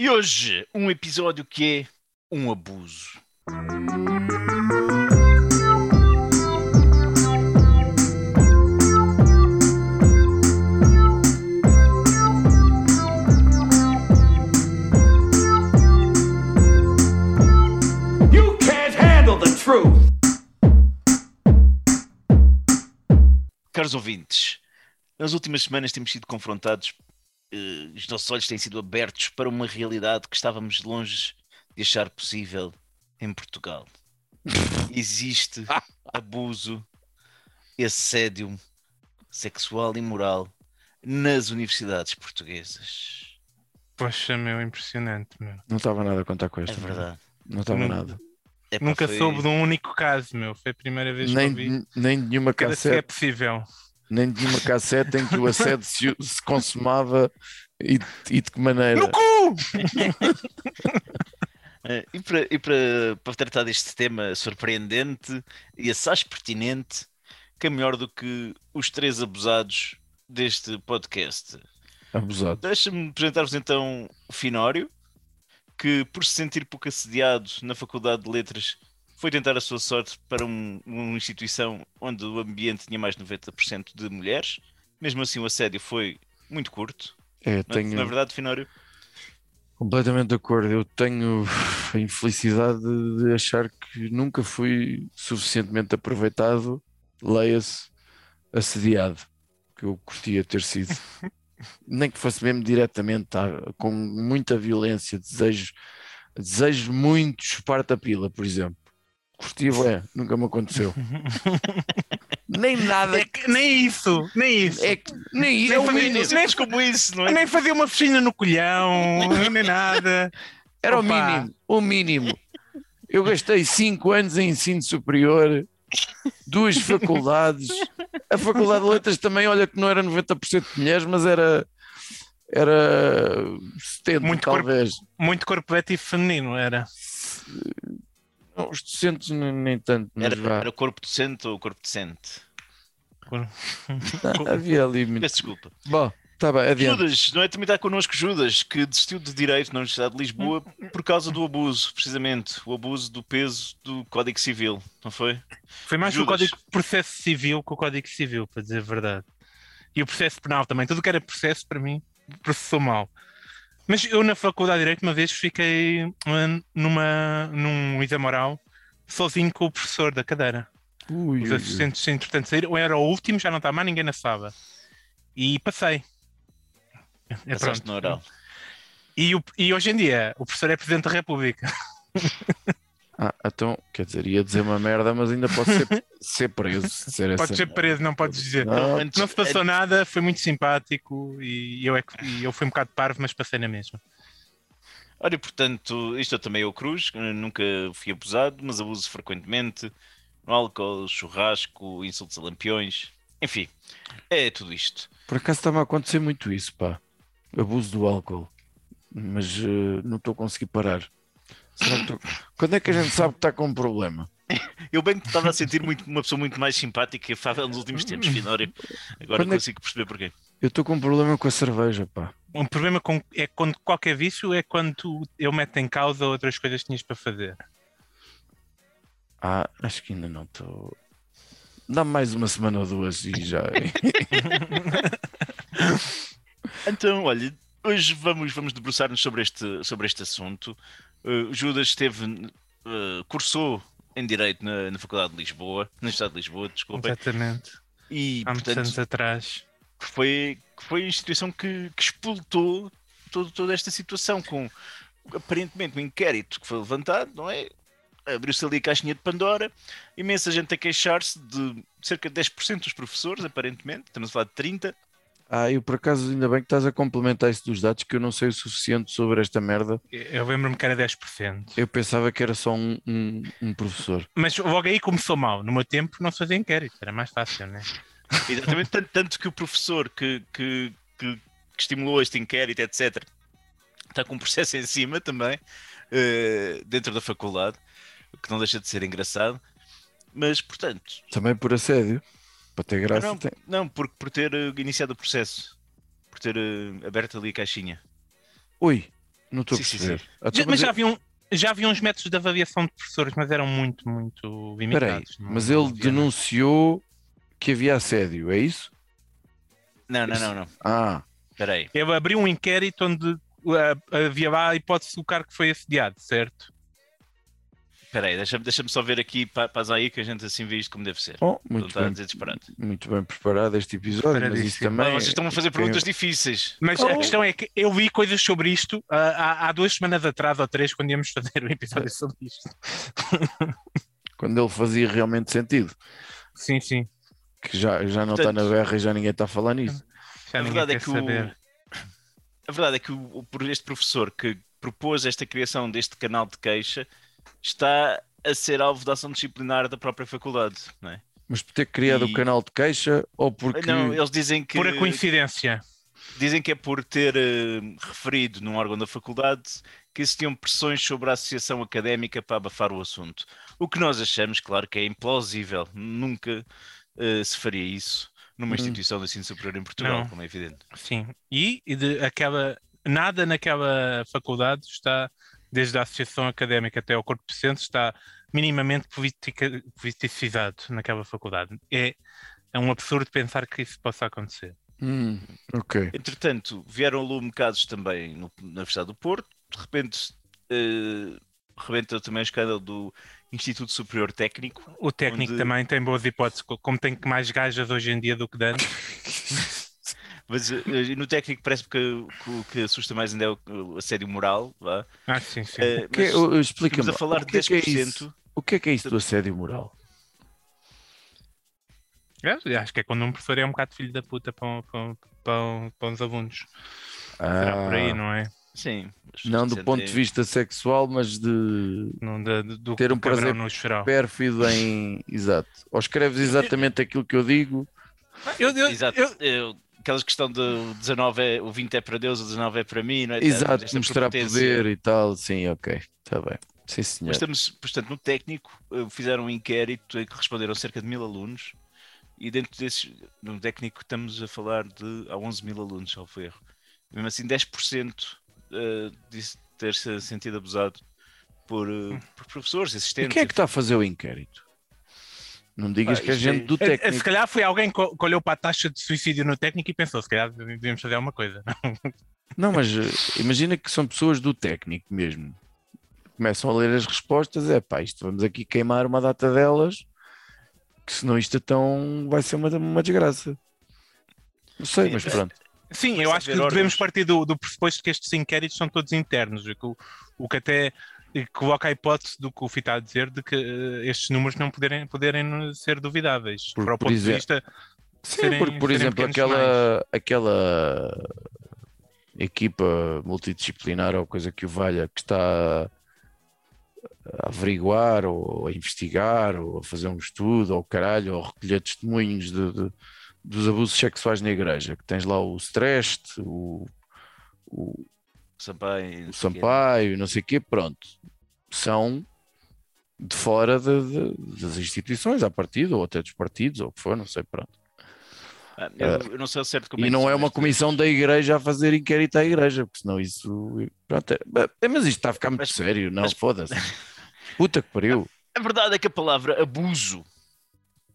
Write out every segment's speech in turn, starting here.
E hoje, um episódio que é um abuso. You can't handle the truth. Caros ouvintes, nas últimas semanas temos sido confrontados, eh, os nossos olhos têm sido abertos para uma realidade que estávamos longe de achar possível em Portugal. Existe abuso assédio sexual e moral nas universidades portuguesas. Poxa, meu, impressionante, meu. Não estava nada a contar com É esta. verdade. Não estava nada. Epá, Nunca foi- soube de um único caso, meu. Foi a primeira vez que Nem, ouvi. nem de nenhuma Cada se é cassete, possível. Nem de nenhuma cassete em que o assédio se, se consumava e, e de que maneira. No cu! Eh, E, para, e para, para tratar deste tema surpreendente e assaz pertinente, que é melhor do que os três abusados deste podcast. Abusado. Deixa-me apresentar-vos então o Finório, que por se sentir pouco assediado na Faculdade de Letras foi tentar a sua sorte para um- uma instituição onde o ambiente tinha mais de 90% de mulheres. Mesmo assim o assédio foi muito curto. É, Não, tenho não é verdade, Finório? completamente de acordo. Eu tenho a infelicidade de achar que nunca fui suficientemente aproveitado, leia-se, assediado, que eu curtia ter sido. Nem que fosse mesmo diretamente, tá, com muita violência, desejo, desejo muito chupar-te a pila, por exemplo. Curtia, ué, nunca me aconteceu. Nem nada. É que nem isso, nem isso. É, que- nem Nem é o mínimo. Simples como isso, não é? Nem fazia uma piscina no colhão, nem nada. Era o Opa. mínimo, o mínimo. Eu gastei cinco anos em ensino superior, duas faculdades. A Faculdade de Letras também, olha que não era 90% de mulheres, mas era, era 70 Muito corpo- talvez. Muito corporativo feminino era. Não, os docentes nem, tanto, Era, era corpo docente ou corpo decente? havia ali muito. Peço desculpa. Bom, está bem, adiante. Judas, não é? Também está connosco Judas, que desistiu de Direito na Universidade de Lisboa por causa do abuso, precisamente. O abuso do peso do Código Civil, não foi? Foi mais o Judas. Código de Processo Civil que o Código Civil, para dizer a verdade. E o processo penal também. Tudo que era processo, para mim, processou mal. Mas eu, na Faculdade de Direito, uma vez fiquei hum, numa, num exame oral sozinho com o professor da cadeira. Ui, Os ui, ui. assistentes, entretanto, saíram. Eu era o último, já não estava mais ninguém na sala. E passei. É, Passaste no oral. E, e hoje em dia, o professor é Presidente da República. Ah, então, quer dizer, ia dizer uma merda, mas ainda pode ser, ser preso. Se disser Pode essa ser preso, não podes dizer. Não, Não se passou nada, foi muito simpático e eu, é que- e eu fui um bocado parvo, mas passei na mesma. Olha, portanto, isto eu também é o Cruz, nunca fui abusado, mas abuso frequentemente no álcool, churrasco, insultos a lampiões, enfim, é tudo isto. Por acaso está-me a acontecer muito isso, pá. Abuso do álcool. Mas eh, não estou a conseguir parar. Quando é que a gente sabe que está com um problema? Eu bem que estava a sentir muito, uma pessoa muito mais simpática e afável nos últimos tempos, Finório. Agora Quando é que- consigo perceber porquê. Eu estou com um problema com a cerveja, pá. Um problema com, é quando qualquer vício é quando tu, eu meto em causa outras coisas que tinhas para fazer. Ah, acho que ainda não estou. Dá-me mais uma semana ou duas e já. Então, olha, hoje vamos, vamos debruçar-nos sobre este, sobre este assunto. Uh, Judas esteve, uh, cursou em Direito na, na Faculdade de Lisboa, na Universidade de Lisboa, desculpem, Exatamente. e Há muitos portanto anos atrás. foi, foi a instituição que, que explotou todo, toda esta situação com aparentemente um inquérito que foi levantado, não é? Abriu-se ali a caixinha de Pandora, imensa gente a queixar-se de cerca de 10% dos professores, aparentemente, estamos a falar de 30, Ah, eu por acaso ainda bem que estás a complementar isso dos dados, que eu não sei o suficiente sobre esta merda. Eu lembro-me que era 10%. Eu pensava que era só um, um, um professor. Mas logo aí começou mal. No meu tempo não se fazia inquérito, era mais fácil, né? Exatamente, tanto, tanto que o professor que, que, que, que estimulou este inquérito, etc., está com um processo em cima também, eh, dentro da faculdade, o que não deixa de ser engraçado. Mas, portanto, Também por assédio. Para ter graça. não, tem- não por, por ter eh, iniciado o processo, por ter eh, aberto ali a caixinha. Ui, Não estou a Sim, sim, perceber. sim. Então, Já- mas já ele- haviam, já havia uns métodos de avaliação de professores, mas eram muito, muito limitados. não- mas ele havia- denunciou que havia assédio, é isso? Não, não, não, não. Ah, Espera aí. Ele abriu um inquérito onde uh, havia lá a hipótese do cara que foi assediado, certo? Espera aí, deixa-me deixa só ver aqui, pa- passa aí que a gente assim vê isto como deve ser. Não muito a bem, dizer disparate. muito bem preparado este episódio, mas isso também. Vocês estão a fazer perguntas difíceis. Mas Oh. a questão é que eu li coisas sobre isto uh, há, há duas semanas atrás ou três, quando íamos fazer um episódio sobre isto. Quando ele fazia realmente sentido, Sim, sim. que já, já não está na Portanto- berra e já ninguém está a falar nisso. Já A verdade é que o, saber. a verdade é que o, o- por este professor que propôs esta criação deste canal de queixa está a ser alvo da ação disciplinar da própria faculdade, não é? Mas por ter criado E- o canal de queixa ou porque. Não, eles dizem que Pura coincidência. dizem que é por ter eh, referido num órgão da faculdade que existiam pressões sobre a associação académica para abafar o assunto. O que nós achamos, claro, que é implausível. Nunca eh, se faria isso numa Hum. instituição de ensino superior em Portugal, Não. como é evidente. Sim. E, e de aquela, nada naquela faculdade está, desde a associação académica até ao corpo docente, está minimamente politica- politicizado naquela faculdade. É, é um absurdo pensar que isso possa acontecer. Hum, ok. Entretanto, vieram ao lume casos também no- na Universidade do Porto. De repente, eh, rebenta também o escândalo do Instituto Superior Técnico. O técnico Onde- também tem boas hipóteses, co- como tem que mais gajas hoje em dia do que antes. Mas eh, no técnico parece que, o que assusta mais ainda é o, assédio moral. Vá. Ah, sim, sim. O que é- estamos a falar de que é que é 10%. isso? O que é que é isso do assédio moral? É, acho que é quando um professor é um bocado filho da puta para, para, para, para os alunos. Será por aí, Ah, não é? Sim. não do ponto de vista sexual, mas de Não, do, do, Ter um prazer no geral. pérfido em. Exato. Ou escreves exatamente aquilo que eu digo. Eu, eu, Exato. eu- Eu- aquela questão do 19 é, o 20 é para Deus, o 19 é para mim, não é? Exato, Esta mostrar poder e tal. Sim, ok. Está bem. Sim, senhor. Mas estamos, portanto, no técnico, eh, fizeram um inquérito em que responderam cerca de mil alunos e dentro desses, no técnico, estamos a falar de há 11 mil alunos, salvo erro. Mesmo assim, 10% eh, disse ter-se sentido abusado por, eh, por professores, E assistentes. quem é que está a fazer o inquérito? Não digas Pá, que é isto gente é- do eh, eh, se técnico. calhar foi alguém que olhou para a taxa de suicídio no técnico e pensou, se calhar devíamos fazer alguma coisa. Não, mas eh, imagina que são pessoas do técnico mesmo. Começam a ler as respostas, é pá, isto vamos aqui queimar uma data delas, que senão isto então vai ser uma, uma desgraça. Não sei, Sim, mas pronto. Sim, eu a acho que devemos partir do, do pressuposto que estes inquéritos são todos internos, e que o, o que até eh, coloca a hipótese do que o Fita a dizer de que eh, estes números não poderem, poderem ser duvidáveis. Por- para o ponto de vista. Sim, serem- por, por exemplo, aquela, aquela equipa multidisciplinar ou coisa que o valha que está a averiguar ou a investigar ou a fazer um estudo ou caralho, ou recolher testemunhos de, de- dos abusos sexuais na igreja, que tens lá o Strest, o, o, Sampaio, não o sei o quê. Sampaio, não sei o quê, pronto, são de fora de- de- das instituições, à partida, ou até dos partidos, ou o que for, não sei, pronto. Ah, eu, eu não sei certo como E que não são é uma comissão da igreja a fazer inquérito à igreja, porque senão isso. Pronto, é- é- mas isto está a ficar muito Mas- sério, não, mas- foda-se. Puta que pariu. A verdade é que a palavra abuso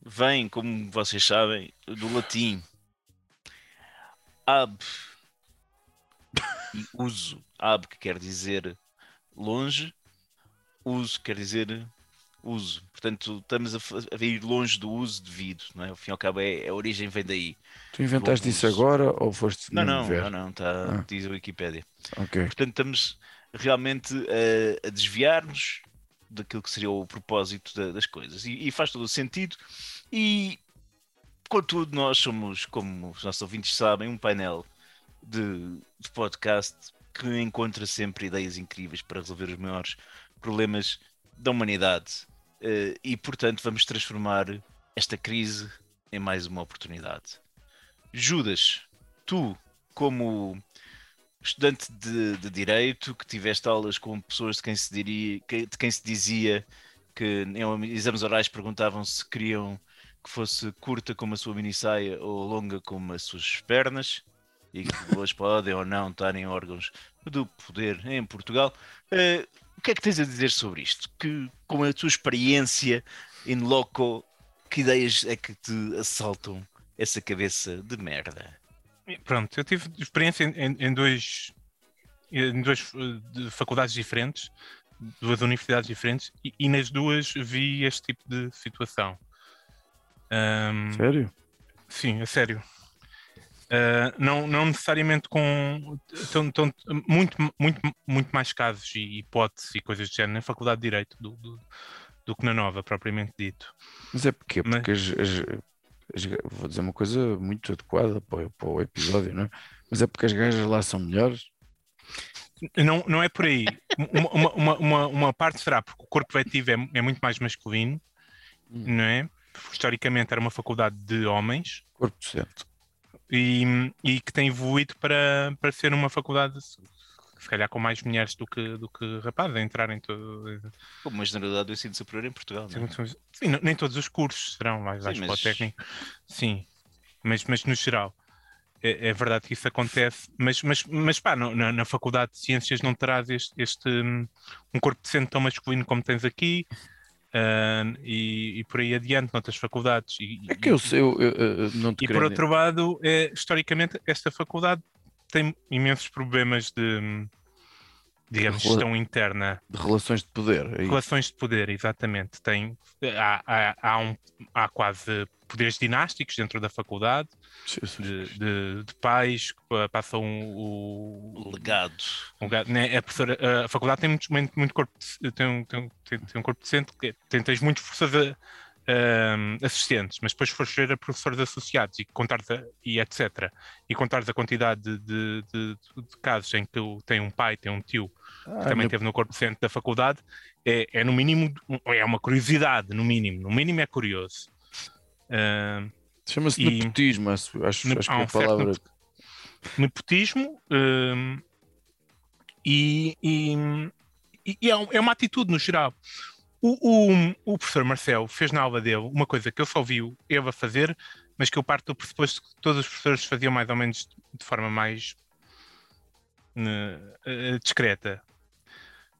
vem, como vocês sabem, do latim ab e uso. Ab que quer dizer longe, uso quer dizer uso. Portanto, estamos a, a ir longe do uso devido, não é? Ao fim e ao cabo, é, a origem vem daí. Tu inventaste isso agora ou foste Não, não, não, não, está, Ah. diz a Wikipédia. Ok. Portanto, estamos realmente a, a desviar-nos daquilo que seria o propósito da- das coisas. E, e faz todo o sentido. E, contudo, nós somos, como os nossos ouvintes sabem, um painel de, de podcast que encontra sempre ideias incríveis para resolver os maiores problemas da humanidade. Eh, e, portanto, vamos transformar esta crise em mais uma oportunidade. Judas, tu, como estudante de, de direito que tiveste aulas com pessoas de quem se diria de quem se dizia que em exames orais perguntavam se queriam que fosse curta como a sua minissaia ou longa como as suas pernas e que elas podem ou não estar em órgãos do poder em Portugal. Uh, o que é que tens a dizer sobre isto? Que, com a tua experiência in loco, que ideias é que te assaltam essa cabeça de merda? Pronto, eu tive experiência em, em dois, em duas uh, faculdades diferentes, duas universidades diferentes, e, e, nas duas vi este tipo de situação. Um, sério? Sim, é sério. Uh, não, não necessariamente com tão, tão, muito, muito, muito mais casos e hipóteses e coisas de género na Faculdade de Direito do, do, do que na Nova, propriamente dito. Mas é porque, porque Mas... as, as, as, vou dizer uma coisa muito adequada para, para o episódio, não é? Mas é porque as gajas lá são melhores? Não, não é por aí. uma, uma, uma, uma, parte será porque o corpo efetivo é, é muito mais masculino, hum. não é? Historicamente era uma faculdade de homens. Corpo docente. E, e que tem evoluído para, para ser uma faculdade se calhar com mais mulheres do que, do que rapazes a entrar em todo. Como uma generalidade do ensino superior em Portugal. Não é? Sim, nem todos os cursos serão mais, mais mas... técnico. Sim, mas, mas no geral. É, é, verdade que isso acontece, mas, mas, mas pá, no, na, na, Faculdade de Ciências não terás este, este um corpo decente tão masculino como tens aqui, Uh, e, e, por aí adiante noutras faculdades. E, é que eu, eu, eu, eu não te E por outro lado, é, historicamente, esta faculdade tem imensos problemas de, digamos, de gestão interna. De relações de poder. É relações de poder, exatamente. Tem, há, há, há, um, há quase poderes dinásticos dentro da faculdade, de, de, de pais que passam o, o legado. O, né, a, a, faculdade tem muito, muito corpo, tem, tem, tem, tem um corpo decente, tem, tens muitos professores uh, assistentes, mas depois fores ver a professores associados e contares a, e etc. E contares a quantidade de, de, de, de casos em que tem um pai, tem um tio ah, que também meu... teve no corpo docente da faculdade, é, é, no mínimo, é uma curiosidade, no mínimo. No mínimo é curioso. Uh, Chama-se e... nepotismo, acho, acho, acho que é a palavra. Nepotismo e, e, e é, é uma atitude no geral. O, o, o, professor Marcelo fez na aula dele uma coisa que eu só vi ele a fazer, mas que eu parto do pressuposto que todos os professores faziam mais ou menos de forma mais uh, discreta.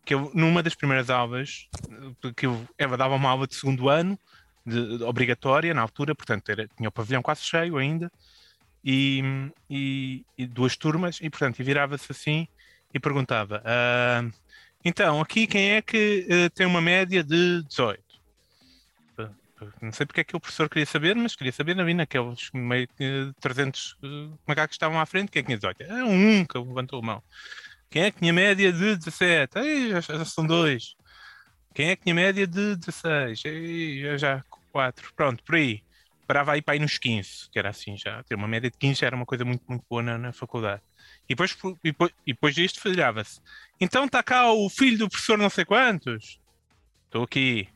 Que eu, numa das primeiras aulas, que eu, dava uma aula de segundo ano, de, de, obrigatória na altura, portanto era, tinha o pavilhão quase cheio ainda, e, e, e duas turmas, e portanto virava-se assim e perguntava. Uh, então, aqui quem é que uh, tem uma média de 18? Não sei porque é que o professor queria saber, mas queria saber ali naqueles meio que 300 uh, macacos estavam à frente, quem é que tinha 18? É um que levantou a mão. Quem é que tinha média de 17? Ei, já, já são dois. Quem é que tinha média de 16? Ei, já, já 4. Pronto, por aí. Parava aí para aí nos 15, que era assim já. Ter uma média de 15 já era uma coisa muito, muito boa na, na faculdade. E depois, e depois, e depois disto falhava-se. Então está cá o filho do professor não sei quantos? Estou aqui.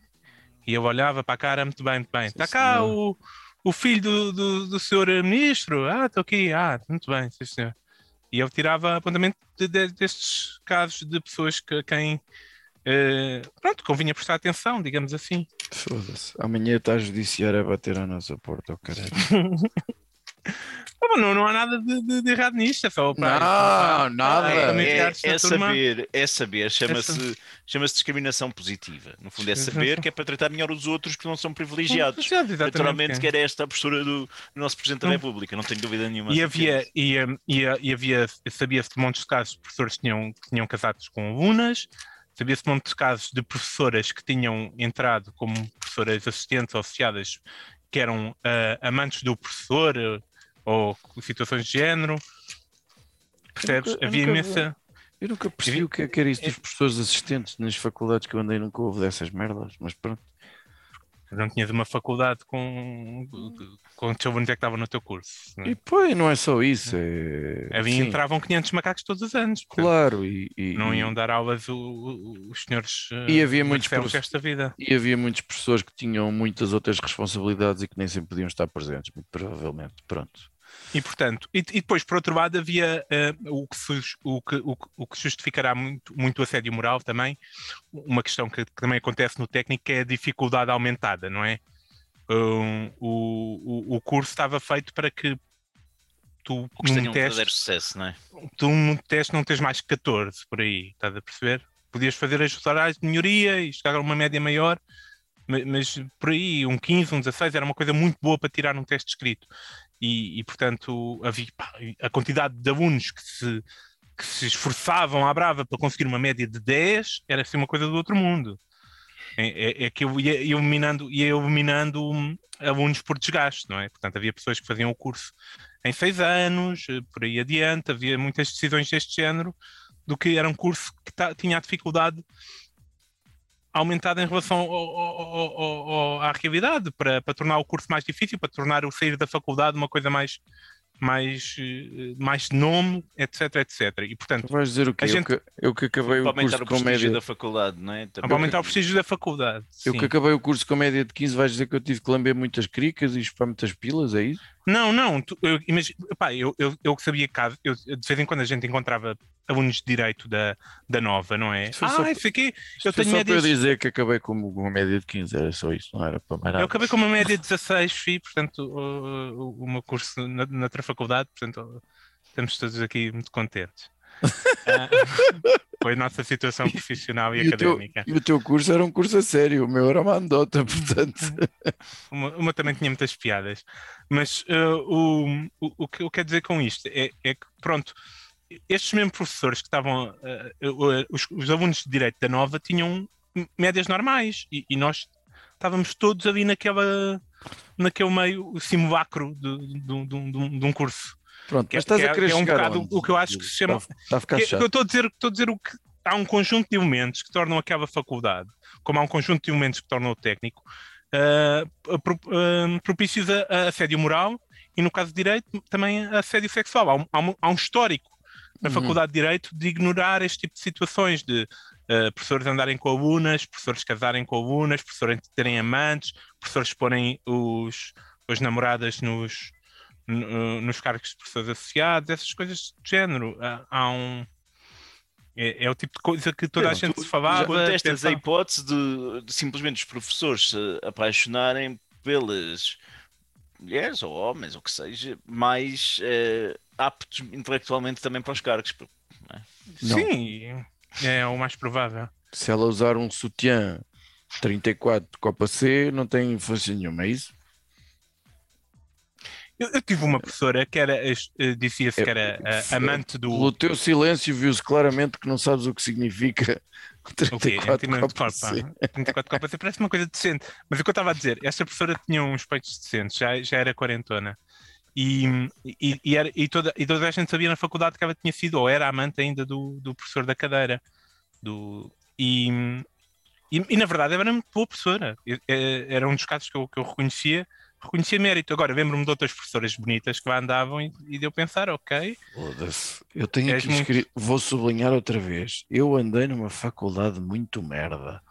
E eu olhava para a cara, muito bem, muito bem. Está cá o, o filho do, do, do senhor ministro? Ah, estou aqui. Ah, muito bem, sim senhor. E eu tirava apontamento de, de, destes casos de pessoas que quem uh, pronto, convinha prestar atenção, digamos assim. Foda-se. Amanhã está a judiciária a bater à nossa porta, oh caralho. não, não há nada de, de, de errado nisto, é só Não, nada. É, é, é saber, é saber, chama-se chama discriminação positiva. No fundo, é saber que é para tratar melhor os outros que não são privilegiados. Naturalmente, que era esta a postura do, do nosso Presidente da República, não tenho dúvida nenhuma. E havia, e, e, e havia sabia-se de montes de casos de professores que tinham, que tinham casados com alunas, sabia-se de montes de casos de professoras que tinham entrado como professoras assistentes ou associadas que eram uh, amantes do professor, ou situações de género. Percebes? Nunca, Havia imensa. Eu nunca percebi o que, é que era isso dos professores assistentes nas faculdades que eu andei, nunca houve dessas merdas, mas pronto. Não tinhas uma faculdade com quantos alunos é que estavam no teu curso? Não é? E pois, não é só isso. É... Havia, entravam 500 macacos todos os anos. Claro. E, e, não iam dar aulas o, o, os senhores e havia muitos esta vida. E havia muitas pessoas que tinham muitas outras responsabilidades e que nem sempre podiam estar presentes, muito provavelmente. Pronto. E portanto, e, e, depois por outro lado havia uh, o, que o, que, o, o, que justificará muito, muito assédio moral também, uma questão que, que, também acontece no técnico, que é a dificuldade aumentada, não é? Um, o, o, curso estava feito para que tu que num um teste, verdadeiro sucesso, não é? tu num teste não tens mais que 14 por aí, estás a perceber? Podias fazer as horários de melhoria e chegar a uma média maior, ma- mas, por aí um 15, um 16 era uma coisa muito boa para tirar num teste escrito. E, e, portanto, havia, pá, a quantidade de alunos que se, que se esforçavam à brava para conseguir uma média de 10 era assim uma coisa do outro mundo. É, é- é que eu ia, eliminando, ia eliminando hum, alunos por desgaste, não é? Portanto, havia pessoas que faziam o curso em seis anos, eh, por aí adiante, havia muitas decisões deste género, do que era um curso que tinha a dificuldade aumentada em relação ao- ao- ao- à realidade, para, para tornar o curso mais difícil, para tornar o sair da faculdade uma coisa mais, mais, eh, mais de nome, etc, etc. E, portanto, Tu vais dizer o quê? A Eu, gente- que, eu que acabei Para o curso o com prestígio média. da faculdade, não é? para aumentar o prestígio da faculdade. Eu sim. que acabei o curso com média de 15, vais dizer que eu tive que lamber muitas cricas e chupar muitas pilas, é isso? Não, não, tu, eu, pá, eu, eu, eu que sabia que eu, de vez em quando a gente encontrava alunos de direito da, da nova, não é? Foi Ah, isso aqui, eu tenho só para eu dizer que acabei com uma média de 15, era só isso, não era para mais nada. Eu acabei com uma média de 16, FI, portanto, o, o, o meu curso na, na outra faculdade, portanto, estamos todos aqui muito contentes. Ah, foi a nossa situação profissional e, E o, teu, académica. e o teu curso era um curso a sério, o meu era uma anedota, portanto. Uma, uma também tinha muitas piadas. Mas ah, o, o, o que eu quero dizer com isto é, é que, pronto, estes mesmos professores que estavam, ah, os, os alunos de Direito da Nova tinham médias normais e, e nós estávamos todos ali naquela, naquele meio simulacro de, de, de, de um curso. Pronto, Que é- mas estás que é- a querer que é um bocado onde? o que eu acho que se chama- Está, ficar Que- que chato. eu estou a dizer, estou a dizer o que há um conjunto de elementos que tornam aquela faculdade, como há um conjunto de elementos que tornam o técnico, ah, pro- ah, propícios a, a assédio moral e, no caso de Direito, também a assédio sexual. Há um, há um- há um histórico na Uhum. Faculdade de Direito de ignorar este tipo de situações, de ah, professores andarem com alunas, professores casarem com alunas, professores terem amantes, professores porem os, as namoradas nos, no- nos cargos de professores associados, essas coisas do género. Há, há um. É, é o tipo de coisa que toda a gente tu se falava. Contestas a hipótese de, de simplesmente os professores se apaixonarem pelas mulheres ou homens, ou que seja, mais eh, aptos intelectualmente também para os cargos. Não. Sim, é o mais provável. Se ela usar um sutiã 34 de Copa C, não tem influência nenhuma, é isso? Eu, eu tive uma professora que era, eh, dizia-se que era eh, amante do. Pelo teu silêncio viu-se claramente que não sabes o que significa O quê? 34 Antimento de Copa corpo, pá. C. 34 copas, parece uma coisa decente. Mas o que eu estava a dizer, esta professora tinha uns peitos decentes, já, já era quarentona. E, e, e, era- e toda, e toda a gente sabia na faculdade que ela tinha sido, ou era amante ainda do, do professor da cadeira. Do, e, e, e, na verdade era muito boa professora. Eh, Era um dos casos que eu, que eu reconhecia, reconhecia mérito. Agora lembro-me de outras professoras bonitas que lá andavam e, e deu pensar, ok, Foda-se. Eu tenho aqui muito- escrito, vou sublinhar outra vez. Eu andei numa faculdade muito merda.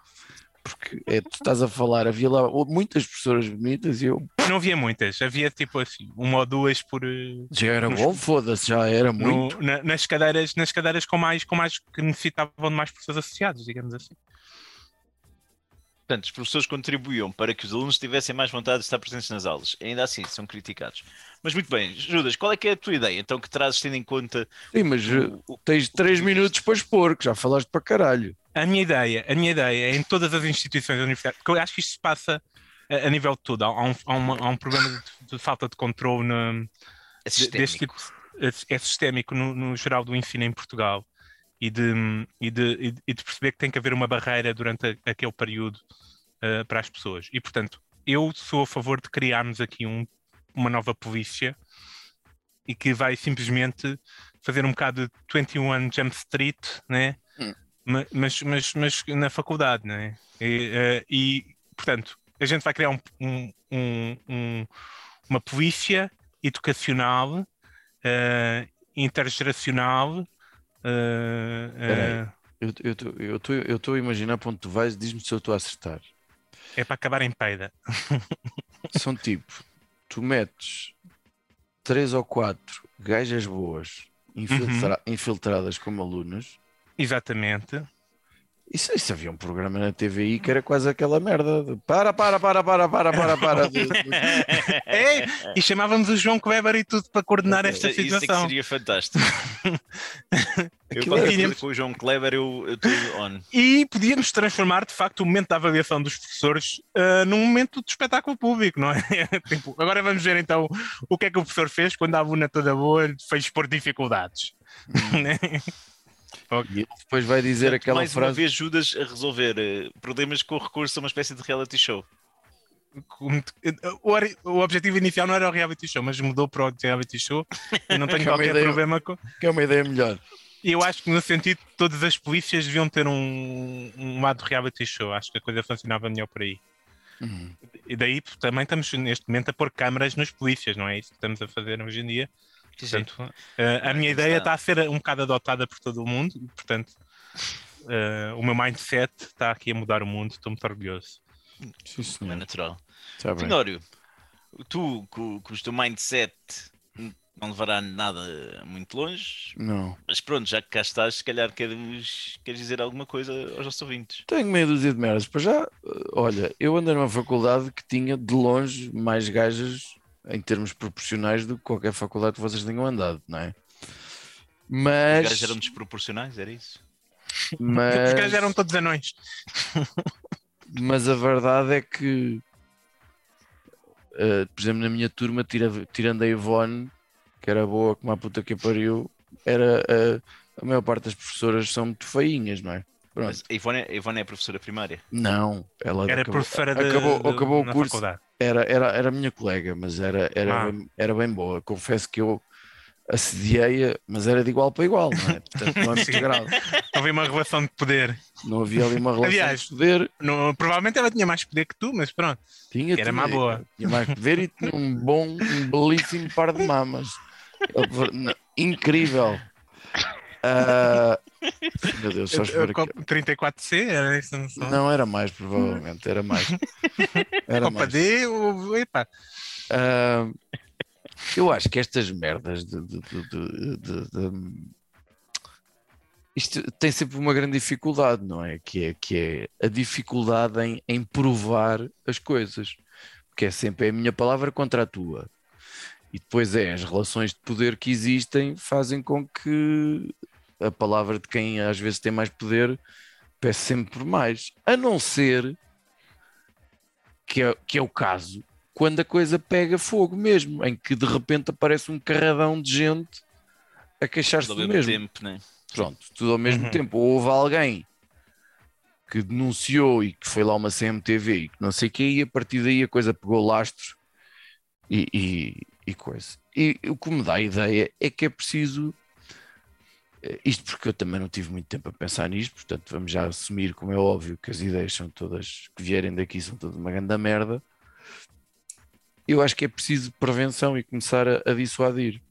Porque é, tu estás a falar, havia lá muitas professoras bonitas e eu não havia muitas, havia tipo assim, uma ou duas por, eh, já era Nos- bom, foda-se, já era no- muito. na- nas cadeiras, nas cadeiras com mais, com mais que necessitavam de mais professores associados, digamos assim. Portanto, os professores contribuíam para que os alunos tivessem mais vontade de estar presentes nas aulas. Ainda assim, são criticados. Mas muito bem, Judas, qual é que é a tua ideia? Então, que trazes tendo em conta Sim, mas eh, o- o- tens três minutos para expor, que já falaste para caralho. A minha ideia, a minha ideia é em todas as instituições universitárias, porque eu acho que isto se passa a, a nível de tudo. Há, há um, há uma- há um problema de, de falta de controle na, é de- deste sistémico. tipo é, é sistémico no, no geral do ensino em Portugal e de, e, de, e de- perceber que tem que haver uma barreira durante a- aquele período eh, para as pessoas. E portanto, eu sou a favor de criarmos aqui um- uma nova polícia e que vai simplesmente fazer um bocado de 21 Jump Street, né? Hum. Ma- Mas, mas, mas na faculdade, né? E, eh, e, portanto, a gente vai criar um- um- um- um- uma polícia educacional, eh, intergeracional. Eh, eh, Eu eu estou eu estou a imaginar para onde tu vais, diz-me se eu estou a acertar. é para acabar em peida. São tipo, tu metes três ou quatro gajas boas infiltra- infiltradas como alunas Exatamente. Isso, isso havia um programa na TVI que era quase aquela merda. de para, para, para, para, para, para, para. É, e chamávamos o João Weber e tudo para coordenar esta Isso, isso é que situação. seria fantástico. eu, qualquer é- coisa com o João Kleber, eu eu estou on. E podíamos transformar, de facto, o momento da avaliação dos professores ah, num momento de espetáculo público, não é? Tipo, agora vamos ver então o que é que o professor fez quando a aluna toda boa fez por dificuldades. Né? E ele depois vai dizer Portanto, aquela mais uma frase. vez Judas a resolver eh, problemas com recurso a uma espécie de reality show. O, o objetivo inicial não era o reality show, mas mudou para o reality show e não tenho é uma qualquer ideia- problema com. Que é uma ideia melhor. E eu acho que no sentido todas as polícias deviam ter um, um lado reality show. Acho que a coisa funcionava melhor por aí. Uhum. E daí também estamos neste momento a pôr câmaras nas polícias, não é isso que estamos a fazer hoje em dia. Portanto, eh, a minha ideia está. a ser um bocado adotada por todo o mundo, portanto, eh, o meu mindset está aqui a mudar o mundo, estou muito orgulhoso. Sim, Não é natural. Tenório, tu com, com o teu mindset não levará nada muito longe, Não. mas pronto, já que cá estás, se calhar queres, queres dizer alguma coisa aos nossos ouvintes. Tenho meia dúzia de merdas. Para já, eh, olha, eu andei numa faculdade que tinha de longe mais gajas em termos proporcionais do que qualquer faculdade que vocês tenham andado, não é? Os Mas, gajos eram desproporcionais, era isso? Os mas, gajos eram todos anões. mas a verdade é que, eh, por exemplo, na minha turma, tira- tirando a Ivone, que era boa como a puta que pariu, era, eh, a maior parte das professoras são muito feinhas, não é? Pronto. Mas a Ivone, a Ivone é a professora primária. Não, ela Era acabou, professora de, acabou, de- acabou o na curso. faculdade. Era, era, era minha colega, mas era, era, Ah. bem, era bem boa. Confesso que eu assediei-a, mas era de igual para igual, não é? Portanto, não é muito grave. Houve uma relação de poder. Não havia ali uma relação Aliás, de poder. Provavelmente ela tinha mais poder que tu, mas pronto. Tinha, era tinha, má boa. Tinha mais poder e tinha um bom, um belíssimo par de mamas. Não, Incrível. Ah, meu Deus, só ver aqui. Copa 34C, era isso? Não. Não, era mais, provavelmente, era mais. Era Copa mais. D, ou, epá, Ah, eu acho que estas merdas de, de- de- de- de- de- isto tem sempre uma grande dificuldade, não é? Que é, que é a dificuldade em, em provar as coisas, porque é sempre a minha palavra contra a tua. E depois é as relações de poder que existem fazem com que a palavra de quem às vezes tem mais poder peça sempre por mais, a não ser que é, que é o caso quando a coisa pega fogo mesmo, em que de repente aparece um carradão de gente a queixar-se Tudo do ao mesmo tempo, né? Pronto, tudo ao mesmo Uhum. tempo. Ou houve alguém que denunciou e que foi lá uma CMTV e que não sei o quê, e a partir daí a coisa pegou lastro e, e, e coisa. E o que me dá a ideia é que é preciso. eh, Isto porque eu também não tive muito tempo a pensar nisto, portanto vamos já assumir, como é óbvio, que as ideias são todas, que vierem daqui são todas uma grande merda. Eu acho que é preciso prevenção e começar a, a dissuadir.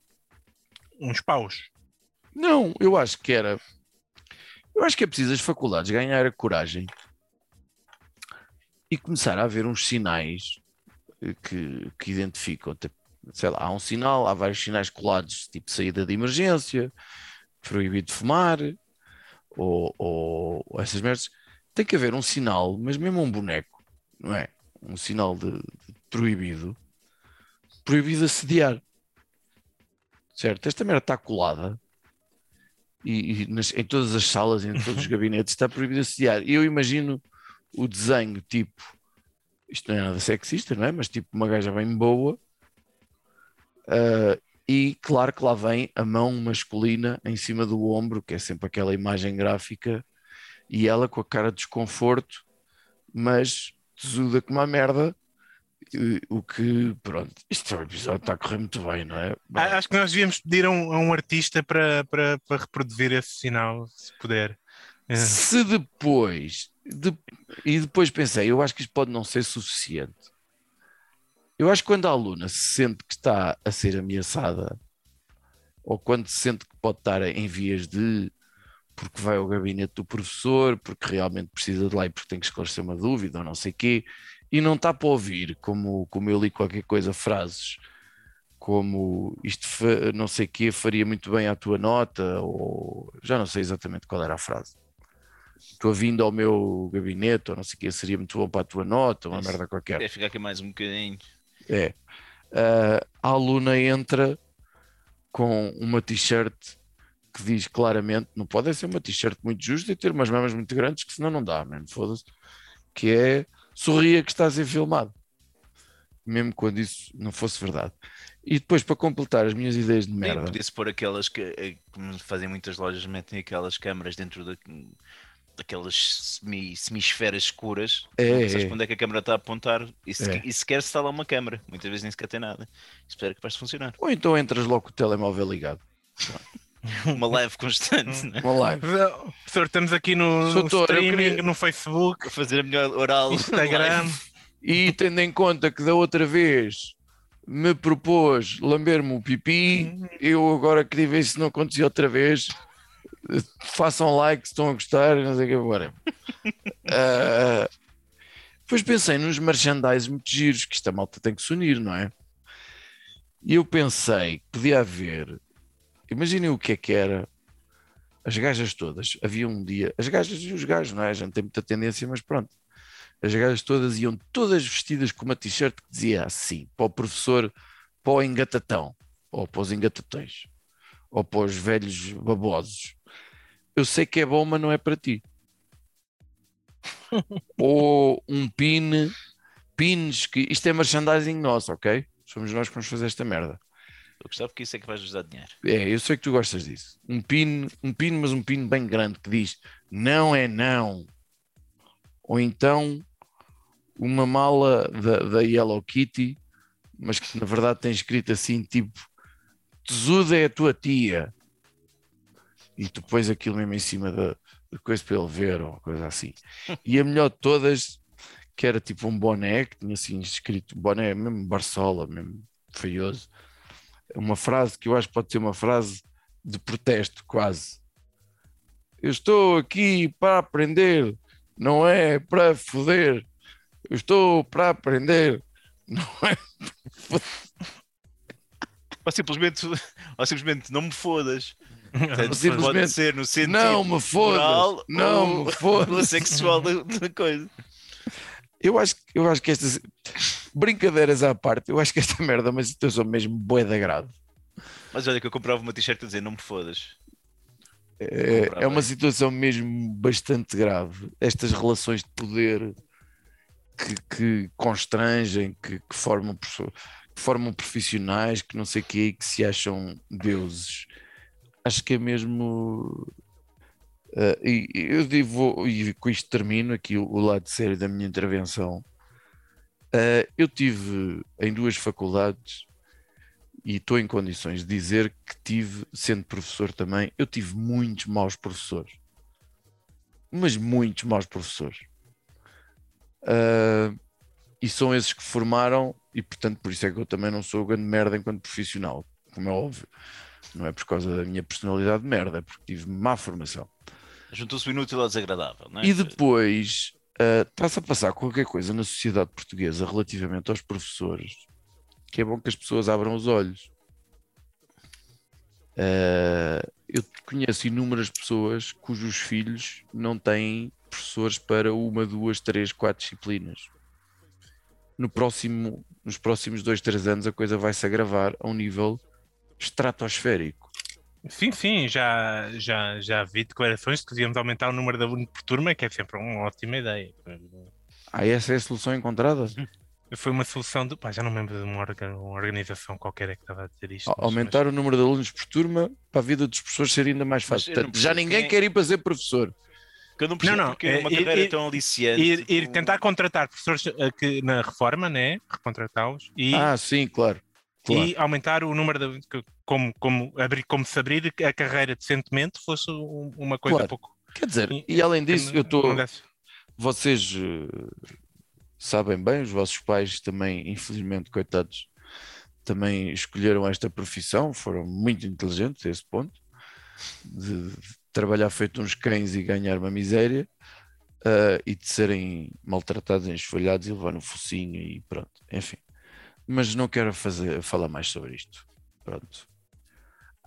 uns paus. Não, eu acho que era. Eu acho que é preciso as faculdades ganhar a coragem e começar a haver uns sinais eh, que, que identificam. Sei lá, há um sinal, há vários sinais colados, tipo saída de emergência, proibido de fumar, ou, ou essas merdas. Tem que haver um sinal, mas mesmo um boneco, não é? Um sinal de, de proibido, proibido assediar. Certo? Esta merda está colada e, e nas- em todas as salas, em todos os gabinetes, está proibido assediar. E eu imagino o desenho tipo, isto não é nada sexista, não é? Mas tipo uma gaja bem boa, ah, e claro que lá vem a mão masculina em cima do ombro, que é sempre aquela imagem gráfica, e ela com a cara de desconforto, mas tesuda como a merda. O que, pronto, isto é um episódio está a correr muito bem, não é? Bom, Ah, Acho que nós devíamos pedir a um, a um artista para, para, para reproduzir esse sinal, se puder. Eh, Se depois, de- e depois pensei, eu acho que isto pode não ser suficiente. Eu acho que quando a aluna se sente que está a ser ameaçada, ou quando se sente que pode estar em vias de, porque vai ao gabinete do professor, porque realmente precisa de lá e porque tem que esclarecer uma dúvida ou não sei quê, e não está para ouvir, como, como eu li qualquer coisa, frases como isto não sei quê faria muito bem à tua nota, ou já não sei exatamente qual era a frase. tua vinda ao meu gabinete, ou não sei o que, seria muito bom para a tua nota, uma Isso. merda qualquer. Quer ficar aqui mais um bocadinho. É. Ah, a aluna entra com uma t-shirt que diz claramente, não pode ser uma t-shirt muito justa e ter umas mamas muito grandes, que senão não dá, mano, foda-se. Que é sorria que está a ser filmado. Mesmo quando isso não fosse verdade. E depois, para completar as minhas ideias de merda, podia-se pôr aquelas que, eh, como fazem muitas lojas, metem aquelas câmaras dentro da, daquelas semi, semisferas escuras. É, não sabes é. para onde é que a câmara está a apontar e, se, É. e sequer se está lá uma câmara. Muitas vezes nem sequer tem nada. Espero que vais funcionar. ou então entras logo com o telemóvel ligado. Uma live constante, né? Uma live. Professor, estamos aqui no, no Doutor, eu streaming, queria- no Facebook, A fazer a melhor oral. Instagram. live. E tendo em conta que da outra vez me propôs lamber-me o pipi, eu agora queria ver se não acontecia outra vez. Façam like se estão a gostar, não sei o que agora. Ah, Depois pensei nos merchandise muito giros, que esta malta tem que se unir, não é? E eu pensei que podia haver. Imaginem o que é que era. As gajas todas, havia um dia, as gajas e os gajos, não é? A gente tem muita tendência, mas pronto. As gajas todas iam todas vestidas com uma t-shirt que dizia assim, para o professor, para o engatatão, ou para os engatatões, ou para os velhos babosos. Eu sei que é bom, mas não é para ti. ou um pin, pins, que isto é merchandising nosso, ok? Somos nós que vamos fazer esta merda. Eu gostava que isso é que vais nos dar dinheiro. É, eu sei que tu gostas disso. Um pin, um pin, mas um pin bem grande que diz não é não. Ou então uma mala da, da Hello Kitty, mas que na verdade tem escrito assim, tipo tesuda é a tua tia. E tu pões aquilo mesmo em cima da, da coisa para ele ver, ou coisa assim. E a melhor de todas, que era tipo um boné, que tinha assim escrito, boné mesmo Barsola, mesmo feioso uma frase que eu acho que pode ser uma frase de protesto, quase. Eu estou aqui para aprender, não é para foder. Eu estou para aprender, não é. Ou simplesmente, ou simplesmente não me fodas. Portanto, simplesmente, pode ser no sentido Não me fodas, moral não ou me fodas. no sexual da, coisa. Eu acho, eu acho que estas brincadeiras à parte, eu acho que esta merda é uma situação mesmo boa da grave. Mas olha que eu comprava uma t-shirt a dizer não me fodas. É, é uma situação mesmo bastante grave. Estas relações de poder que, que constrangem, que, que formam, que formam profissionais que não sei o que que se acham deuses. Acho que é mesmo. eh, e eu digo, e com isto termino aqui o, lado sério da minha intervenção. Eh, eu tive em duas faculdades e estou em condições de dizer que tive, sendo professor também, eu tive muitos maus professores. Mas muitos maus professores. Ah, e são esses que formaram, e portanto por isso é que eu também não sou grande merda enquanto profissional, como é óbvio. Não é por causa da minha personalidade de merda, é porque tive má formação. Juntou-se o inútil ao desagradável, não é? E depois ah, está-se a passar qualquer coisa na sociedade portuguesa relativamente aos professores, que é bom que as pessoas abram os olhos. Ah, eu conheço inúmeras pessoas cujos filhos não têm professores para uma, duas, três, quatro disciplinas. No próximo, nos próximos dois, três anos a coisa vai se agravar a um nível estratosférico. Sim, sim, já, já, já vi declarações de que devíamos aumentar o número de alunos por turma, que é sempre uma ótima ideia. Ah, essa é a solução encontrada? Foi uma solução de. Pá, já não me lembro de uma, orga- uma organização qualquer é que estava a dizer isto. A- mas- aumentar o número de alunos por turma para a vida dos professores ser ainda mais fácil. Portanto, já ninguém quem é- quer ir para ser professor. Porque eu não percebo Não, não, porque é uma carreira ir- tão aliciante. Ir, ir tipo, tentar contratar professores aqui na reforma, né? Recontratá-los e, Ah, sim, claro. Claro. e aumentar o número de. Como, como, abrir, como se abrir a carreira decentemente fosse um- uma coisa Claro. pouco. Quer dizer, E- e além disso, eu estou. Vocês eh, sabem bem, os vossos pais também, infelizmente, coitados, também escolheram esta profissão, foram muito inteligentes a esse ponto, de, de trabalhar feito uns cães e ganhar uma miséria, eh, e de serem maltratados, esfolhados e levar no focinho e pronto, enfim. Mas não quero fazer, falar mais sobre isto. Pronto.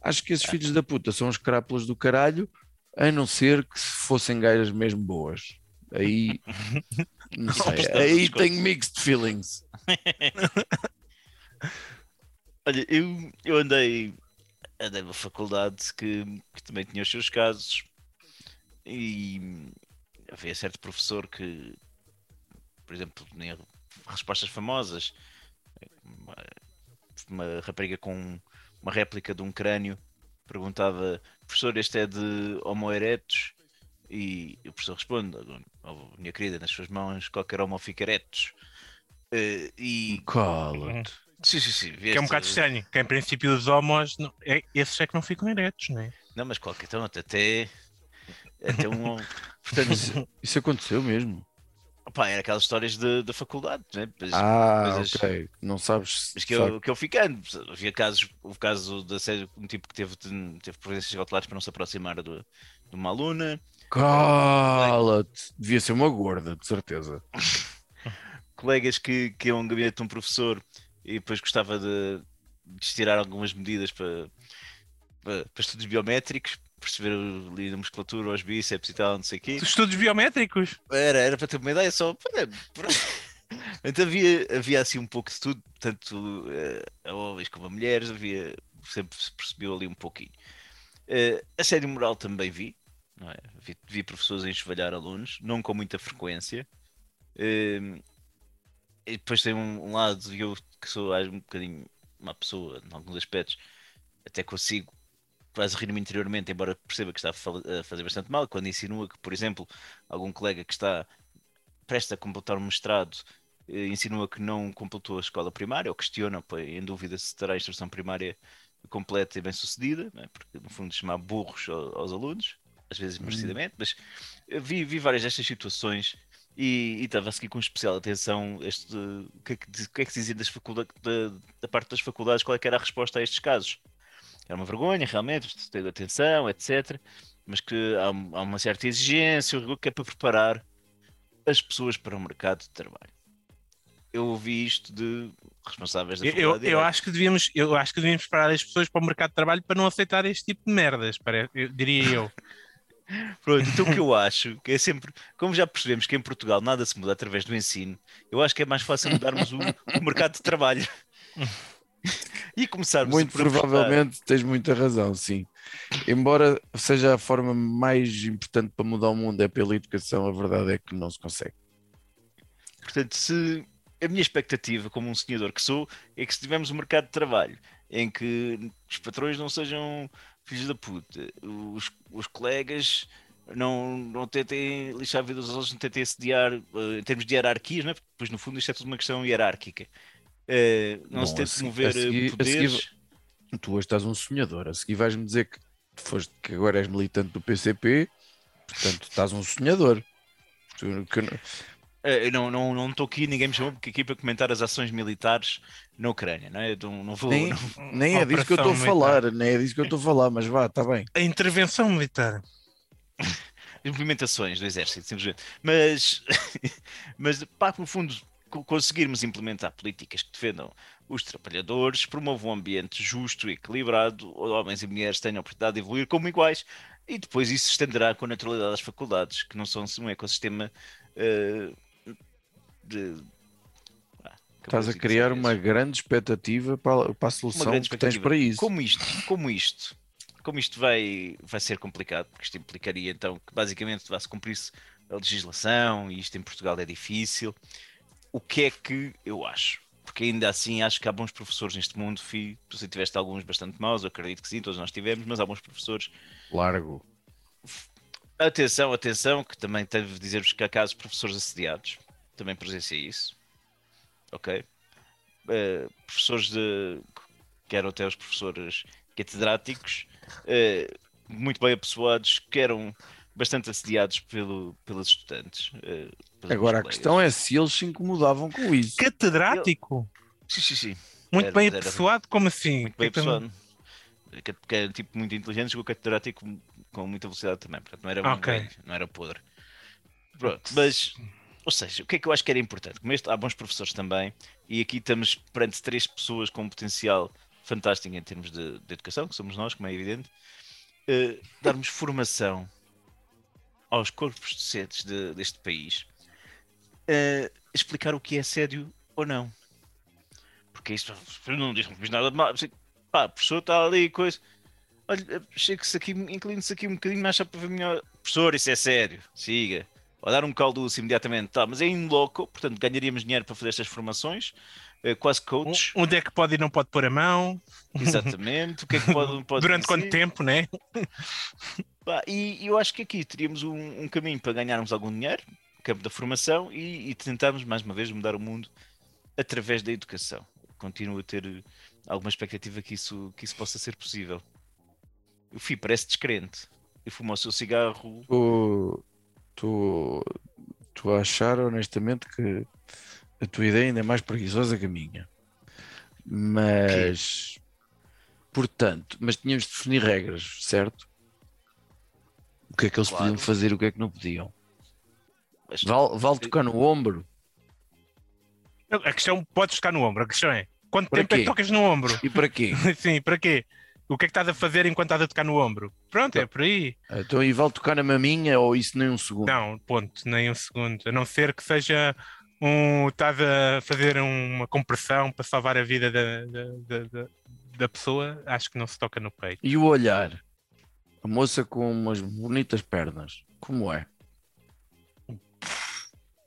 Acho que esses filhos da puta são os crápulas do caralho. A não ser que se fossem gajas mesmo boas. Aí, não sei, aí tenho mixed feelings. Olha, eu, eu andei, andei numa faculdade que, que também tinha os seus casos e havia certo professor que, por exemplo, tinha respostas famosas. Uma, uma rapariga com uma réplica de um crânio perguntava, professor, este é de Homo erectus? E o professor responde, oh, minha querida, nas suas mãos qualquer Homo fica erectus. Eh, e Cala-te. sim, sim, sim, Que é um bocado estranho. Que em princípio os homos, não- é, esses é que não ficam eretos, não é? Não, mas qualquer então até até, até um. Portanto, Isso, isso aconteceu mesmo. Opá, era aquelas histórias de- da faculdade, né? Mas, Ah, coisas- ok. Não sabes. mas que, de eu, que eu ficando. Havia casos, houve caso de assédio, um tipo que teve, de- teve providências cautelares para não se aproximar do- de uma aluna, Cala-te. Devia ser uma gorda, de certeza. colegas que, que iam ao gabinete de um professor e depois gostava de, de estirar algumas medidas para, para, para estudos biométricos, perceber ali a musculatura, os bíceps e tal, não sei o quê. Estudos biométricos. Era, era para ter uma ideia só. Então havia, havia assim um pouco de tudo, tanto eh, a homens como a mulheres, havia, sempre se percebeu ali um pouquinho. Eh, assédio moral também vi, não é? vi, vi professores a enxovalhar alunos, não com muita frequência. Eh, e depois tem um, um lado, eu que sou às um bocadinho uma pessoa, em alguns aspectos, até consigo quase rir-me interiormente, embora perceba que está a fazer bastante mal, quando insinua que, por exemplo, algum colega que está prestes a completar um mestrado eh, insinua que não completou a escola primária ou questiona, põe em dúvida se terá a instrução primária completa e bem sucedida, não é? porque no fundo chamar burros ao- aos alunos, às vezes merecidamente, mas vi, vi várias destas situações e, e estava a seguir com especial atenção este, o, que é que, que é que se dizia das da, da parte das faculdades, qual é que era a resposta a estes casos. Era uma vergonha, realmente, ter atenção, etc. Mas que há, há uma certa exigência, o rigor que é para preparar as pessoas para o mercado de trabalho. Eu ouvi isto de responsáveis da Eu, eu, eu acho que devíamos, eu acho que devíamos preparar as pessoas para o mercado de trabalho para não aceitar este tipo de merdas, parece, eu, diria eu. Pronto, então o que eu acho que é sempre, como já percebemos que em Portugal nada se muda através do ensino, eu acho que é mais fácil mudarmos o, o mercado de trabalho. E começarmos Muito provavelmente tens muita razão, sim. Embora seja a forma mais importante para mudar o mundo é pela educação, a verdade é que não se consegue. Portanto, se a minha expectativa, como um sonhador que sou, é que se tivermos um mercado de trabalho em que os patrões não sejam filhos da puta, os, os colegas não, não tentem lixar a vida dos outros, não tentem assediar eh, em termos de hierarquias, não é? Porque depois no fundo isto é tudo uma questão hierárquica. Eh, não Bom, se a tente segui- mover a eh, a poderes. seguir- Tu hoje estás um sonhador, a seguir vais-me dizer que, foste, que agora és militante do PCP, portanto estás um sonhador. Tu- que não- Eh, eu não estou não, estou aqui, ninguém me chamou porque aqui para comentar as ações militares na Ucrânia, não é? Não, não vou. nem, não- nem é disso que eu estou a falar, nem é disso que eu estou a falar, mas vá, está bem. A intervenção militar. implementações do exército, simplesmente. Mas, mas pá, no fundo, conseguirmos implementar políticas que defendam os trabalhadores, promovam um ambiente justo e equilibrado, onde homens e mulheres tenham a oportunidade de evoluir como iguais, e depois isso se estenderá com a naturalidade às faculdades, que não são assim, um ecossistema eh, de. ah, Estás a criar uma grande expectativa para, para a solução que tens para isso. Como isto, como isto, como isto vai, vai ser complicado, porque isto implicaria então que basicamente vai-se cumprir-se a legislação e isto em Portugal é difícil. O que é que eu acho? Porque ainda assim acho que há bons professores neste mundo, Fi. Tu se tiveste alguns bastante maus, eu acredito que sim, todos nós tivemos, mas há bons professores. Largo. Atenção, atenção, que também devo dizer-vos que há casos de professores assediados, também presenciei isso. Ok? Eh, professores de. que eram até os professores catedráticos, eh, muito bem apessoados, que eram bastante assediados pelo, pelos estudantes. eh, pelos Agora a questão é se eles se incomodavam com isso. Catedrático? Sim, sim, sim. Muito Era- bem era- apessoado? Como assim? Muito bem é apessoado. Que, que era tipo muito inteligente, chegou catedrático com muita velocidade também. Portanto, não era, Ok. velho, não era podre. Pronto, mas, ou seja, o que é que eu acho que era importante? Como este, há bons professores também, e aqui estamos perante três pessoas com um potencial fantástico em termos de, de educação, que somos nós, como é evidente, eh, darmos formação aos corpos docentes de- deste país eh, explicar o que é assédio ou não. Porque isto não diz, nada de mal. Pá, a está ali coisa. Olha, chega-se aqui, incline-se aqui um bocadinho mais para ver melhor. Professor, isso é sério, siga. Ou dar um calduço imediatamente, tá, mas é em loco, portanto ganharíamos dinheiro para fazer estas formações, eh, quase coach, Onde é que pode e não pode pôr a mão? exatamente. O que é que pode, pode Durante quanto dizer? tempo, né? E eu acho que aqui teríamos um, um caminho para ganharmos algum dinheiro, no campo da formação, e, e tentarmos mais uma vez mudar o mundo através da educação. Continuo a ter eh, alguma expectativa que isso, que isso possa ser possível. O Fih parece descrente. Eu fumo o seu cigarro. Estou estou- a achar honestamente que a tua ideia ainda é mais preguiçosa que a minha. Mas, portanto, mas tínhamos de definir regras, certo? O que é que eles Claro. podiam fazer e o que é que não podiam? Mas- Vale, vale tocar no ombro? A questão pode ficar no ombro. A questão é: quanto Para tempo é quê? que tocas no ombro? E para quê? Sim, para quê? O que é que estás a fazer enquanto estás a tocar no ombro? Pronto, é por aí. Então, e vale tocar na maminha ou isso nem um segundo? Não, ponto, nem um segundo. A não ser que seja um. Estás a fazer uma compressão para salvar a vida da, da, da, da- da pessoa, acho que não se toca no peito. E o olhar? A moça com umas bonitas pernas, como é?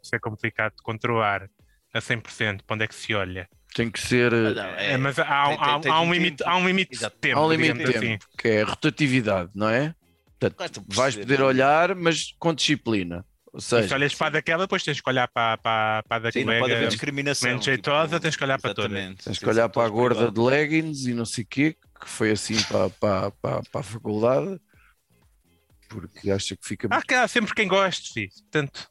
Isso é complicado de controlar a 100%. Para onde é que se olha? Tem que ser. Ah, eh, não, É, é- mas há, tem- há- tem- tem há um limite, há um limite de tempo. Há um limite de digamos tempo, assim. que é rotatividade, não é? Portanto, Ah, a vais poder olhar, mas com disciplina. Ou E se seja, olhas para a daquela, depois tens que olhar para, para, para a da Sim, não pode haver colega. discriminação. menos jeitosa, tens que olhar para todas. tens que olhar para a gorda de leggings e não sei o quê, que foi assim para, para, para, para a faculdade, porque acha que fica. Há, há sempre quem goste, filho. Portanto,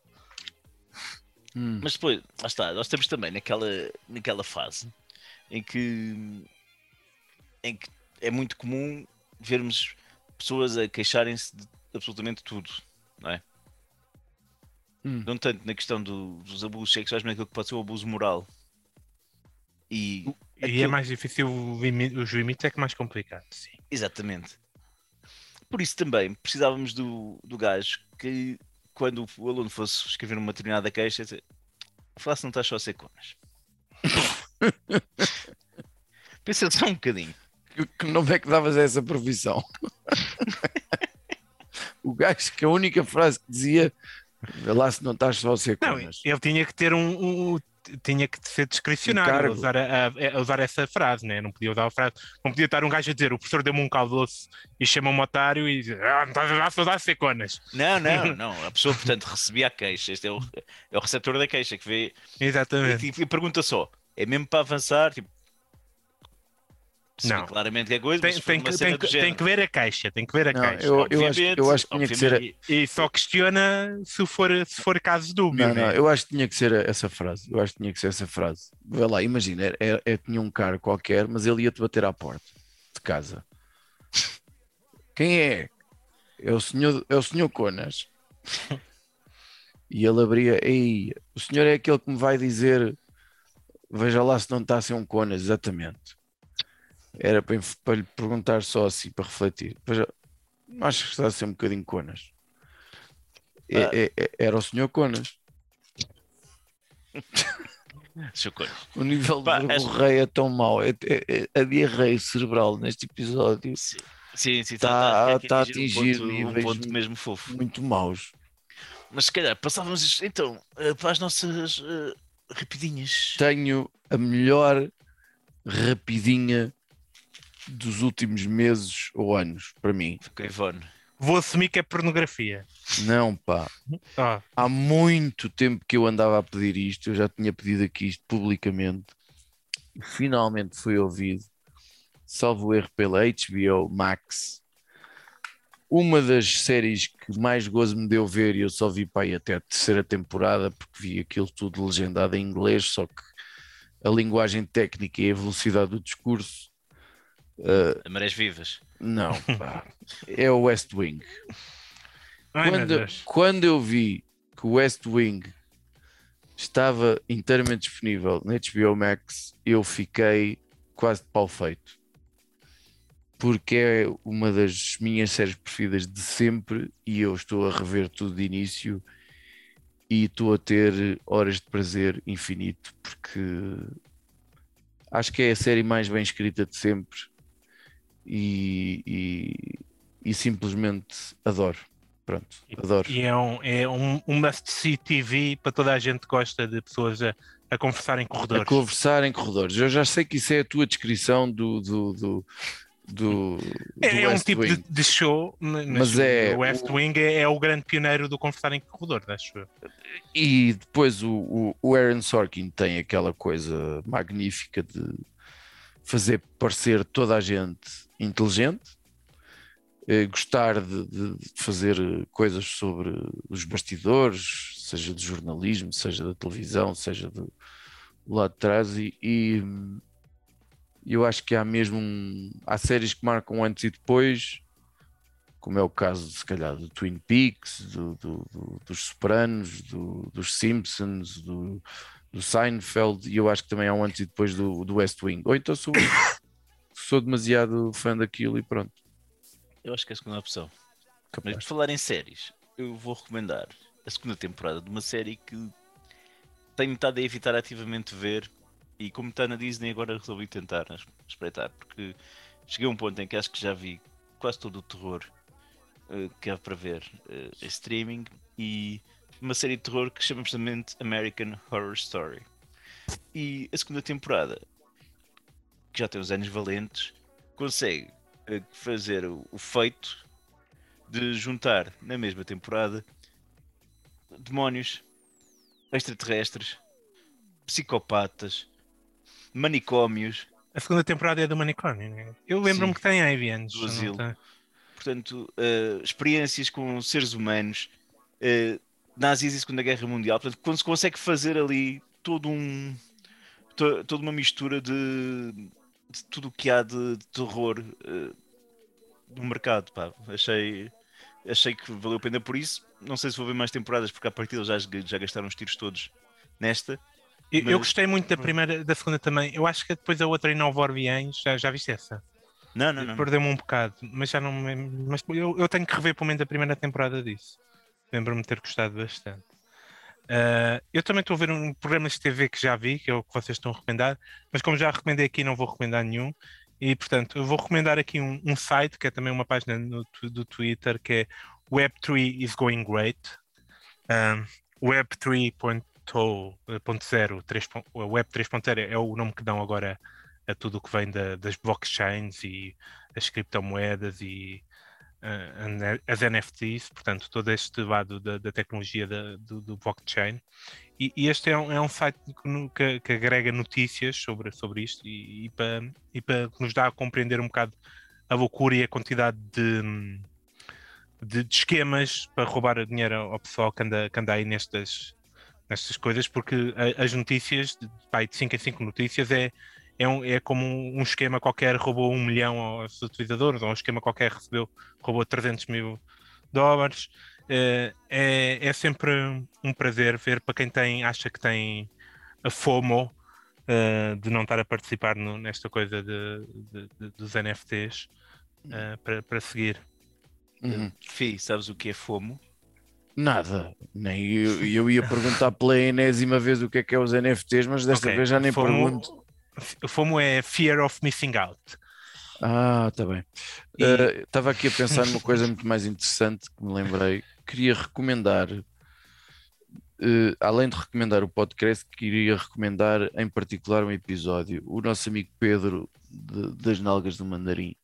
Hum, Mas depois, lá está, nós estamos também naquela, naquela fase em que, em que é muito comum vermos pessoas a queixarem-se de absolutamente tudo, não é? Hum. Não tanto na questão do- dos abusos sexuais, mas naquilo que pode ser o abuso moral. E, e é Aquilo- mais difícil, os limites é que é mais complicado, sim. exatamente. Por isso também precisávamos do, do gajo que, quando o aluno fosse escrever uma determinada queixa, dizer, não estás só a ser conas. Pensa só um bocadinho. que, que nome é que davas a essa profissão? o gajo que a única frase que dizia vê lá se não estás só a ser Não, conas. ele tinha que ter um. um- tinha que ser discricionário usar, a, a- a usar essa frase, né? não podia usar a frase, não podia estar um gajo a dizer o professor deu-me um caldoço e chama-me otário e diz ah, não estás a dar só a ser conas. Não, não, não. A pessoa, portanto, recebia a queixa. Este é o, é o receptor da queixa que vê Exatamente. e, e pergunta só: é mesmo para avançar? Tipo, Não. claramente que é coisa, Tem, tem uma que, cena tem, tem que ver a caixa, tem que ver a Não, caixa. eu, eu, acho, eu acho que tinha que ser. E só questiona se for, se for caso dúbio. Não, não, né? eu acho que tinha que ser essa frase. Eu acho que tinha que ser essa frase. Vê lá, imagina, era- era- era- tinha um cara qualquer, mas ele ia-te bater à porta de casa. Quem é? É o senhor, é o senhor Conas. E ele abria, ei, o senhor é aquele que me vai dizer, veja lá se não está a ser um Conas, exatamente. Era para, para lhe perguntar só assim, para refletir. Veja, acho que está a ser um bocadinho Conas. É- Ah. é- é- era o senhor Conas. O nível Pá, de verborreia é tão mau. É, é- é- a diarreia cerebral neste episódio Sim, sim, sim, Tá- tá, a um atingir ponto, um ponto mesmo fofo. muito maus. Mas se calhar passávamos então eh, para as nossas eh, rapidinhas. Tenho a melhor rapidinha dos últimos meses ou anos para mim. Ivone. Vou assumir que é pornografia. Não, pá. Ó, Há muito tempo que eu andava a pedir isto. Eu já tinha pedido aqui isto publicamente. E finalmente foi ouvido. Salvo erro pela HBO Max. Uma das séries que mais gozo me deu ver, e eu só vi para aí até a terceira temporada, porque vi aquilo tudo legendado em inglês, só que a linguagem técnica e a velocidade do discurso, A Marés Vivas. não, pá. É o West Wing. ai, Quando, quando eu vi que o West Wing estava inteiramente disponível na HBO Max, eu fiquei quase de pau feito. porque é uma das minhas séries preferidas de sempre e eu estou a rever tudo de início e estou a ter horas de prazer infinito porque acho que é a série mais bem escrita de sempre e, e, e simplesmente adoro. Pronto, adoro. E é um, é um, um must-see TV para toda a gente que gosta de pessoas a, a conversar em corredores. A conversar em corredores. Eu já sei que isso é a tua descrição do. do, do, do, é, do é um West tipo de, de show, mas, Mas é- o West o- Wing é, é o grande pioneiro do conversar em corredores, acho eu. E depois o, o, o Aaron Sorkin tem aquela coisa magnífica de fazer parecer toda a gente inteligente, eh, gostar de, de- fazer coisas sobre os bastidores, seja do jornalismo, seja da televisão, seja do, do lado de trás, e, e, eu acho que há mesmo um- há séries que marcam antes e depois, como é o caso, se calhar, do Twin Peaks, do, do- do- dos Sopranos, do- dos Simpsons, do, do Seinfeld, e eu acho que também há um antes e depois do, do West Wing. Ou então sou, sou demasiado fã daquilo e pronto. Eu acho que é a segunda opção. Mas capaz. por falar em séries, eu vou recomendar a segunda temporada de uma série que tenho estado a evitar ativamente ver e como está na Disney agora resolvi tentar espreitar porque cheguei a um ponto em que acho que já vi quase todo o terror eh, que há para ver em streaming e uma série de terror que chama precisamente American Horror Story. E a segunda temporada, que já tem os anos valentes, consegue eh, fazer o, feito de juntar na mesma temporada demónios, extraterrestres, psicopatas, manicômios, A segunda temporada é do manicômio, né? Eu lembro-me que tem avianos. Do asilo. portanto, eh, experiências com seres humanos, eh, nazis e Segunda Guerra Mundial, portanto, quando se consegue fazer ali todo um to- toda uma mistura de, de tudo o que há de, de terror eh, no mercado, pá. Achei, achei que valeu a pena por isso. Não sei se vou ver mais temporadas, porque a partir já, já gastaram os tiros todos nesta. Eu, eu Mas- gostei muito da primeira, da segunda também. Eu acho que depois a outra em Nova Orleans, já, já viste essa? Não, não, não. Perdeu-me um bocado, mas já não. Mas eu, eu tenho que rever pelo menos a primeira temporada disso. Lembro-me de ter gostado bastante. Ah, eu também estou a ver um programa de TV que já vi, que é o que vocês estão a recomendar, mas como já recomendei aqui, não vou recomendar nenhum. E portanto, eu vou recomendar aqui um, um site que é também uma página no, do Twitter que é Web3 is going great. Um, Web 3.0, 3 pon- o Web 3.0 é o nome que dão agora a tudo o que vem da- das blockchains e as criptomoedas e as NFTs, portanto, todo este lado da, da tecnologia da- do, do blockchain. E, e este é um, é um site que, que- agrega notícias sobre, sobre isto e, e para, e para nos dá a compreender um bocado a loucura e a quantidade de, de, de esquemas para roubar dinheiro ao pessoal que anda, que anda aí nestas, nestas coisas, porque as notícias, de 5 em 5 notícias, é, é, um, é como um esquema qualquer roubou um milhão aos utilizadores, ou um esquema qualquer recebeu, roubou 300 mil dólares. Eh, É, é sempre um prazer ver para quem tem, acha que tem a FOMO eh, de não estar a participar no- nesta coisa de, de- de- dos NFTs eh, para, para seguir. Uhum. Fi, sabes o que é FOMO? Nada, nem eu, eu ia perguntar pela enésima vez o que é que é os NFTs, mas desta Ok, vez já nem FOMO pergunto. O FOMO é Fear of Missing Out. Ah, tá bem. E- Eh, Estava aqui a pensar numa coisa muito mais interessante que me lembrei. Queria recomendar, eh, além de recomendar o podcast, queria recomendar em particular um episódio. O nosso amigo Pedro de- das Nalgas do Mandarim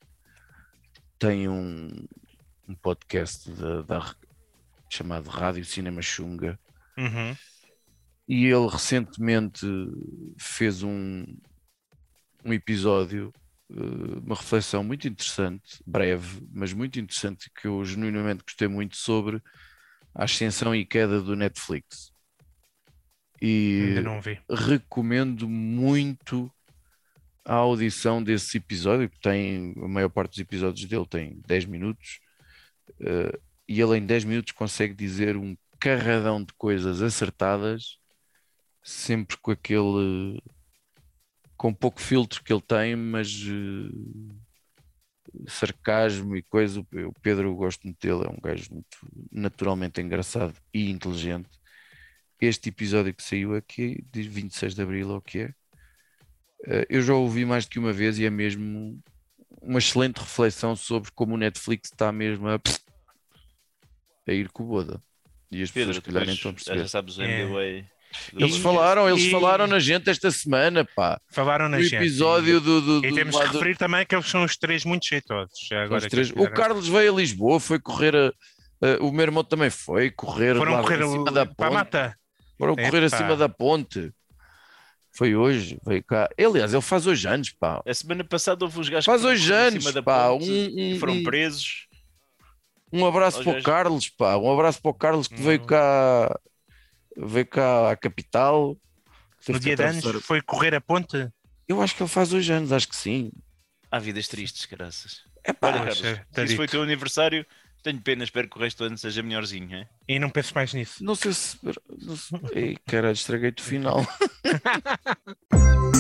tem um, um podcast da- da- chamado Rádio Cinema Xunga Uhum. e ele recentemente fez um, um episódio, eh, uma reflexão muito interessante, breve, mas muito interessante, que eu genuinamente gostei muito sobre a ascensão e queda do Netflix. E Ainda não vi. recomendo muito a audição desse episódio, que tem, a maior parte dos episódios dele tem 10 minutos, eh, e ele em 10 minutos consegue dizer um carradão de coisas acertadas, sempre com aquele com pouco filtro que ele tem, mas sarcasmo e coisa. O Pedro, eu gosto muito dele, é um gajo muito naturalmente engraçado e inteligente. Este episódio que saiu aqui, de 26 de Abril, ou o que é, eh, eu já ouvi mais do que uma vez e é mesmo uma excelente reflexão sobre como o Netflix está mesmo a, a ir com o Boda. E as Pedro, pessoas que olharem estão a perceber. já sabes o É. Eles E- falaram, eles e- falaram na gente esta semana, pá. Falaram na No gente. episódio do, do, E do temos lá que do- referir também que eles são os três muito jeitosos. Agora Os três- O Carlos veio a Lisboa, foi correr a, a- o meu irmão também foi correr foram lá correr em cima da o- para a ponte. mata. Foram correr Epá. acima da ponte. Foi hoje, veio cá. Aliás, ele faz hoje anos, pá. A semana passada houve uns gajos Faz que foram hoje em anos, cima da pá. ponte Um, e um- foram presos. um abraço Aos para o. Carlos, pá. Um abraço para o Carlos que veio Hum. cá, veio cá à capital. No dia de anos foi correr a ponte. Eu acho que ele faz hoje anos, acho que sim. Há vidas tristes, graças. É pá, Olha, Carlos, é- tá isso foi o teu aniversário, tenho pena, espero que o resto do ano seja melhorzinho. hein? E não penso mais nisso. não sei se. Não sei... Ei, caralho, estraguei-te o final.